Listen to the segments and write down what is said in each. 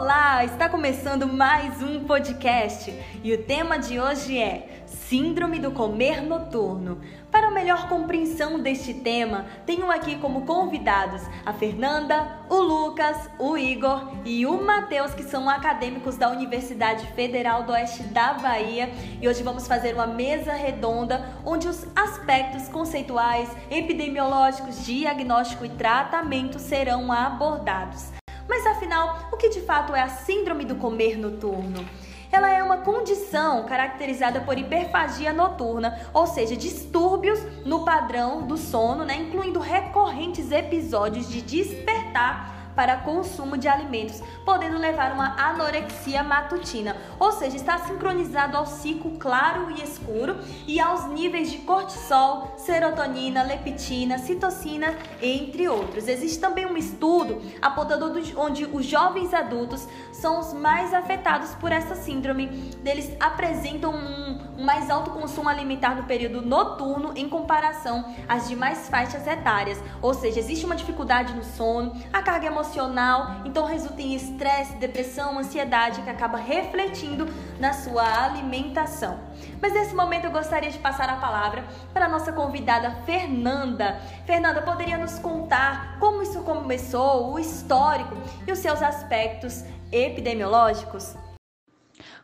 Olá, está começando mais um podcast e o tema de hoje é Síndrome do Comer Noturno. Para melhor compreensão deste tema, tenho aqui como convidados a Fernanda, o Lucas, o Igor e o Matheus, que são acadêmicos da Universidade Federal do Oeste da Bahia. E hoje vamos fazer uma mesa redonda onde os aspectos conceituais, epidemiológicos, diagnóstico e tratamento serão abordados. Afinal, o que de fato é a síndrome do comer noturno? Ela é uma condição caracterizada por hiperfagia noturna, ou seja, distúrbios no padrão do sono, né, incluindo recorrentes episódios de despertar para consumo de alimentos, podendo levar uma anorexia matutina, ou seja, está sincronizado ao ciclo claro e escuro e aos níveis de cortisol, serotonina, leptina, citocina, entre outros. Existe também um estudo apontando onde os jovens adultos são os mais afetados por essa síndrome. Eles apresentam um, um mais alto consumo alimentar no período noturno em comparação às demais faixas etárias, ou seja, existe uma dificuldade no sono, a carga emocional emocional, então resulta em estresse, depressão, ansiedade que acaba refletindo na sua alimentação. Mas nesse momento eu gostaria de passar a palavra para a nossa convidada Fernanda. Fernanda, poderia nos contar como isso começou, o histórico e os seus aspectos epidemiológicos?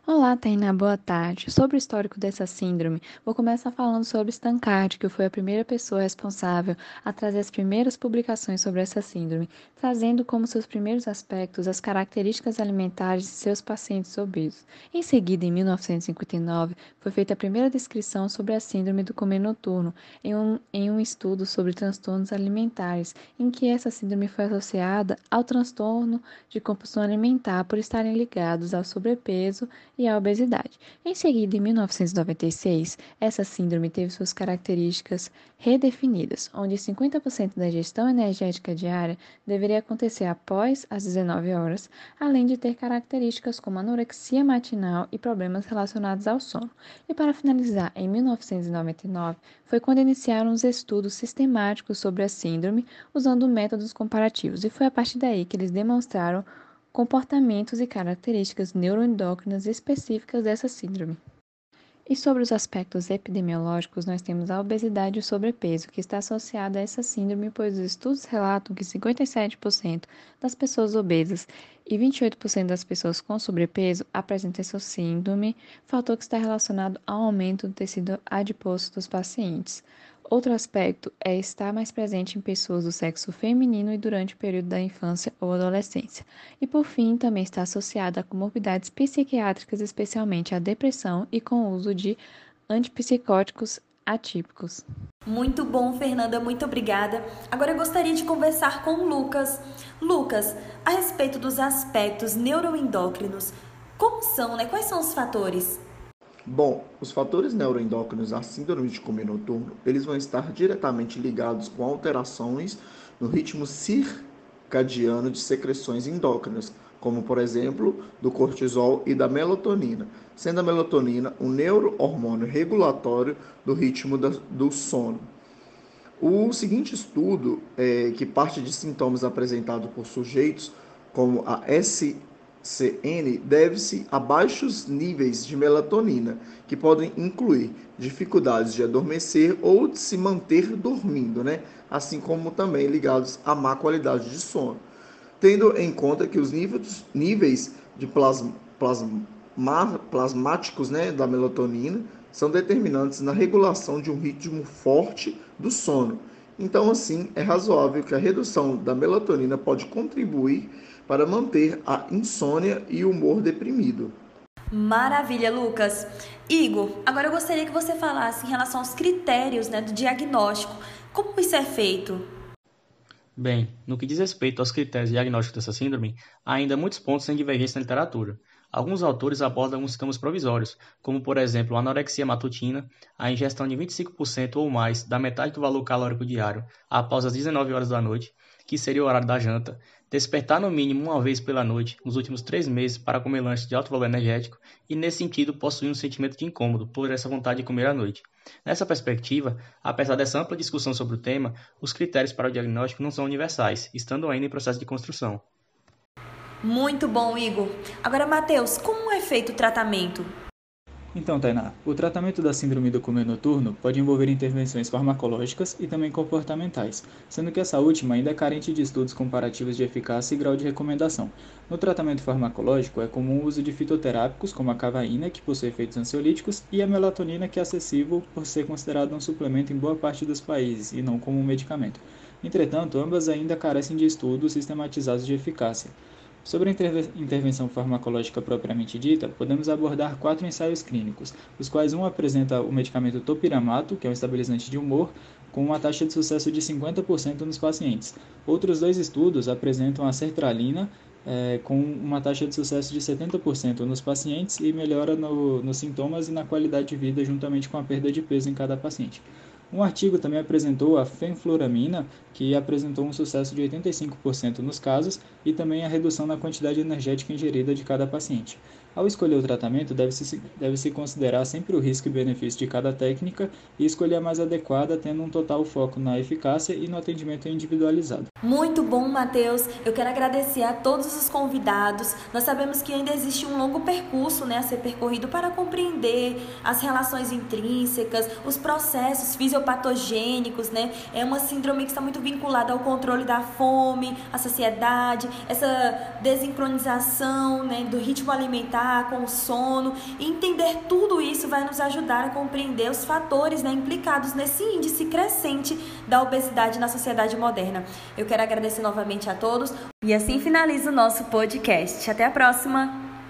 Olá, Tainá, boa tarde. Sobre o histórico dessa síndrome, vou começar falando sobre Stancard, que foi a primeira pessoa responsável a trazer as primeiras publicações sobre essa síndrome, trazendo como seus primeiros aspectos as características alimentares de seus pacientes obesos. Em seguida, em 1959, foi feita a primeira descrição sobre a síndrome do comer noturno, em um, em um estudo sobre transtornos alimentares, em que essa síndrome foi associada ao transtorno de compulsão alimentar por estarem ligados ao sobrepeso e a obesidade. Em seguida, em 1996, essa síndrome teve suas características redefinidas, onde 50% da ingestão energética diária deveria acontecer após as 19 horas, além de ter características como anorexia matinal e problemas relacionados ao sono. E para finalizar, em 1999, foi quando iniciaram os estudos sistemáticos sobre a síndrome usando métodos comparativos, e foi a partir daí que eles demonstraram comportamentos e características neuroendócrinas específicas dessa síndrome. E sobre os aspectos epidemiológicos, nós temos a obesidade e o sobrepeso, que está associada a essa síndrome, pois os estudos relatam que 57% das pessoas obesas e 28% das pessoas com sobrepeso apresentam essa síndrome, fator que está relacionado ao aumento do tecido adiposo dos pacientes. Outro aspecto é estar mais presente em pessoas do sexo feminino e durante o período da infância ou adolescência. E por fim, também está associada a comorbidades psiquiátricas, especialmente a depressão e com o uso de antipsicóticos atípicos. Muito bom, Fernanda, muito obrigada. Agora eu gostaria de conversar com o Lucas. Lucas, a respeito dos aspectos neuroendócrinos, como são, né? Quais são os fatores? Bom, os fatores neuroendócrinos da síndrome de comer noturno, eles vão estar diretamente ligados com alterações no ritmo circadiano de secreções endócrinas, como por exemplo, do cortisol e da melatonina, sendo a melatonina um neurohormônio regulatório do ritmo do sono. O seguinte estudo, é, que parte de sintomas apresentados por sujeitos como a S CN deve-se a baixos níveis de melatonina, que podem incluir dificuldades de adormecer ou de se manter dormindo, né? assim como também ligados à má qualidade de sono. Tendo em conta que os níveis, níveis de plasma, plasma, plasmáticos né, da melatonina são determinantes na regulação de um ritmo forte do sono. Então, assim, é razoável que a redução da melatonina pode contribuir para manter a insônia e o humor deprimido. Maravilha, Lucas. Igor, agora eu gostaria que você falasse em relação aos critérios né, do diagnóstico. Como isso é feito? Bem, no que diz respeito aos critérios de diagnóstico dessa síndrome, há ainda muitos pontos sem divergência na literatura. Alguns autores abordam alguns sintomas provisórios, como por exemplo a anorexia matutina, a ingestão de 25% ou mais da metade do valor calórico diário após as 19 horas da noite, que seria o horário da janta, despertar no mínimo uma vez pela noite nos últimos três meses para comer lanche de alto valor energético e, nesse sentido, possuir um sentimento de incômodo por essa vontade de comer à noite. Nessa perspectiva, apesar dessa ampla discussão sobre o tema, os critérios para o diagnóstico não são universais, estando ainda em processo de construção. Muito bom, Igor. Agora, Matheus, como é feito o tratamento? Então, Tainá, o tratamento da síndrome do comer noturno pode envolver intervenções farmacológicas e também comportamentais, sendo que essa última ainda é carente de estudos comparativos de eficácia e grau de recomendação. No tratamento farmacológico é comum o uso de fitoterápicos como a cavaína, que possui efeitos ansiolíticos, e a melatonina, que é acessível por ser considerado um suplemento em boa parte dos países e não como um medicamento. Entretanto, ambas ainda carecem de estudos sistematizados de eficácia. Sobre a intervenção farmacológica propriamente dita, podemos abordar quatro ensaios clínicos, os quais um apresenta o medicamento topiramato, que é um estabilizante de humor, com uma taxa de sucesso de 50% nos pacientes. Outros dois estudos apresentam a sertralina, é, com uma taxa de sucesso de 70% nos pacientes e melhora no, nos sintomas e na qualidade de vida juntamente com a perda de peso em cada paciente. Um artigo também apresentou a fenfluramina, que apresentou um sucesso de 85% nos casos e também a redução na quantidade energética ingerida de cada paciente. Ao escolher o tratamento, deve-se deve -se considerar sempre o risco e benefício de cada técnica e escolher a mais adequada, tendo um total foco na eficácia e no atendimento individualizado. Muito bom, Matheus. Eu quero agradecer a todos os convidados. Nós sabemos que ainda existe um longo percurso né, a ser percorrido para compreender as relações intrínsecas, os processos fisiopatogênicos. Né? É uma síndrome que está muito vinculada ao controle da fome, à saciedade, essa desincronização né, do ritmo alimentar com o sono. Entender tudo isso vai nos ajudar a compreender os fatores né, implicados nesse índice crescente da obesidade na sociedade moderna. Eu quero agradecer novamente a todos. E assim finaliza o nosso podcast. Até a próxima!